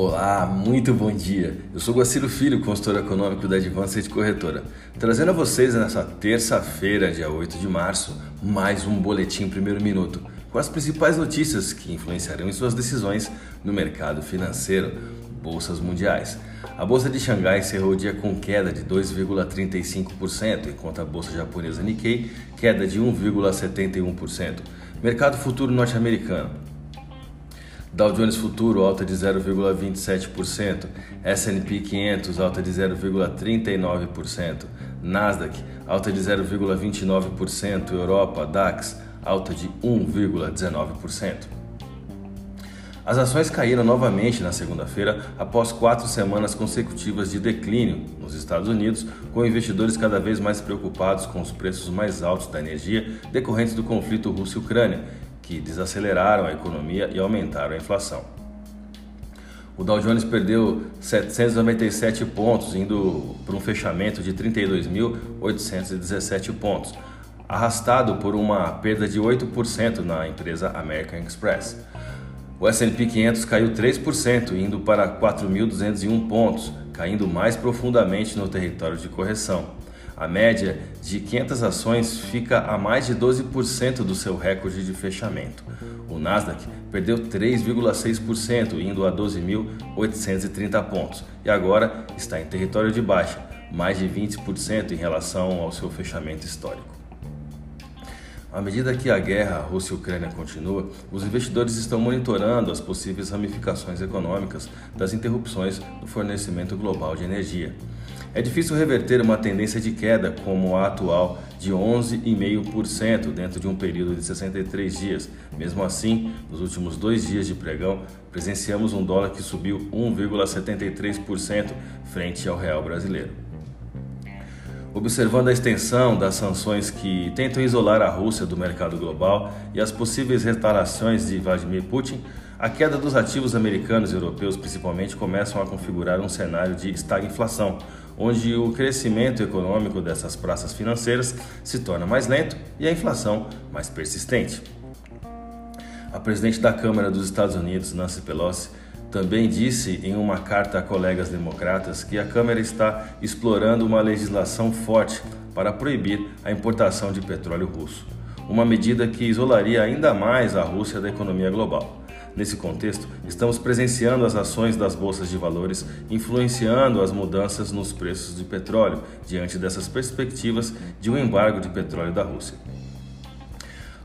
Olá, muito bom dia. Eu sou Guaciro Filho, consultor econômico da Advanced Corretora, trazendo a vocês nessa terça-feira, dia 8 de março, mais um boletim primeiro minuto, com as principais notícias que influenciarão em suas decisões no mercado financeiro, bolsas mundiais. A bolsa de Xangai encerrou o dia com queda de 2,35%, enquanto a bolsa japonesa Nikkei queda de 1,71%. Mercado futuro norte-americano Dow Jones Futuro alta de 0,27%, S&P 500 alta de 0,39%, Nasdaq alta de 0,29%, Europa DAX alta de 1,19%. As ações caíram novamente na segunda-feira após quatro semanas consecutivas de declínio nos Estados Unidos, com investidores cada vez mais preocupados com os preços mais altos da energia decorrentes do conflito Rússia-Ucrânia que desaceleraram a economia e aumentaram a inflação. O Dow Jones perdeu 797 pontos, indo para um fechamento de 32.817 pontos, arrastado por uma perda de 8% na empresa American Express. O S&P 500 caiu 3%, indo para 4.201 pontos, caindo mais profundamente no território de correção. A média de 500 ações fica a mais de 12% do seu recorde de fechamento. O Nasdaq perdeu 3,6%, indo a 12.830 pontos, e agora está em território de baixa, mais de 20% em relação ao seu fechamento histórico. À medida que a guerra Rússia-Ucrânia continua, os investidores estão monitorando as possíveis ramificações econômicas das interrupções no fornecimento global de energia. É difícil reverter uma tendência de queda como a atual de 11,5% dentro de um período de 63 dias. Mesmo assim, nos últimos dois dias de pregão, presenciamos um dólar que subiu 1,73% frente ao real brasileiro. Observando a extensão das sanções que tentam isolar a Rússia do mercado global e as possíveis retaliações de Vladimir Putin, a queda dos ativos americanos e europeus principalmente começam a configurar um cenário de estagflação, onde o crescimento econômico dessas praças financeiras se torna mais lento e a inflação mais persistente. A presidente da Câmara dos Estados Unidos, Nancy Pelosi, também disse em uma carta a colegas democratas que a Câmara está explorando uma legislação forte para proibir a importação de petróleo russo, uma medida que isolaria ainda mais a Rússia da economia global. Nesse contexto, estamos presenciando as ações das bolsas de valores influenciando as mudanças nos preços de petróleo diante dessas perspectivas de um embargo de petróleo da Rússia.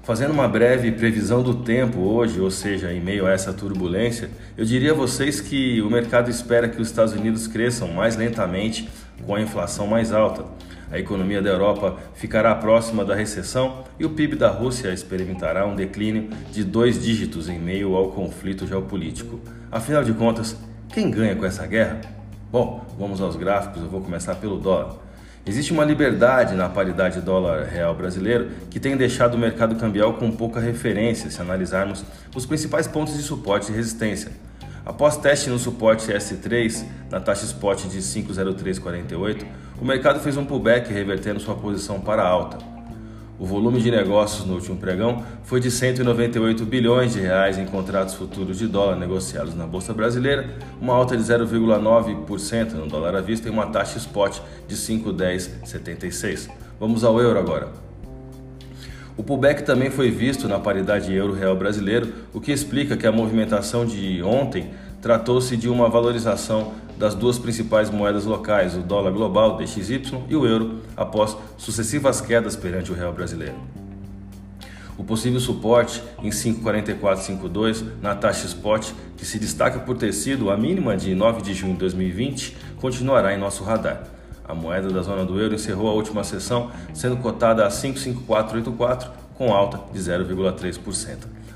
Fazendo uma breve previsão do tempo hoje, ou seja, em meio a essa turbulência, eu diria a vocês que o mercado espera que os Estados Unidos cresçam mais lentamente com a inflação mais alta. A economia da Europa ficará próxima da recessão e o PIB da Rússia experimentará um declínio de dois dígitos em meio ao conflito geopolítico. Afinal de contas, quem ganha com essa guerra? Bom, vamos aos gráficos, eu vou começar pelo dólar. Existe uma liberdade na paridade dólar-real brasileiro que tem deixado o mercado cambial com pouca referência se analisarmos os principais pontos de suporte e resistência. Após teste no suporte S3 na taxa spot de 50348, o mercado fez um pullback revertendo sua posição para alta. O volume de negócios no último pregão foi de 198 bilhões de reais em contratos futuros de dólar negociados na bolsa brasileira, uma alta de 0,9% no dólar à vista e uma taxa spot de 5,1076. Vamos ao euro agora. O pullback também foi visto na paridade euro-real brasileiro, o que explica que a movimentação de ontem tratou-se de uma valorização das duas principais moedas locais, o dólar global DXY e o euro, após sucessivas quedas perante o real brasileiro. O possível suporte em 5,4452 na taxa spot, que se destaca por ter sido a mínima de 9 de junho de 2020, continuará em nosso radar. A moeda da zona do euro encerrou a última sessão sendo cotada a 55484 com alta de 0,3%.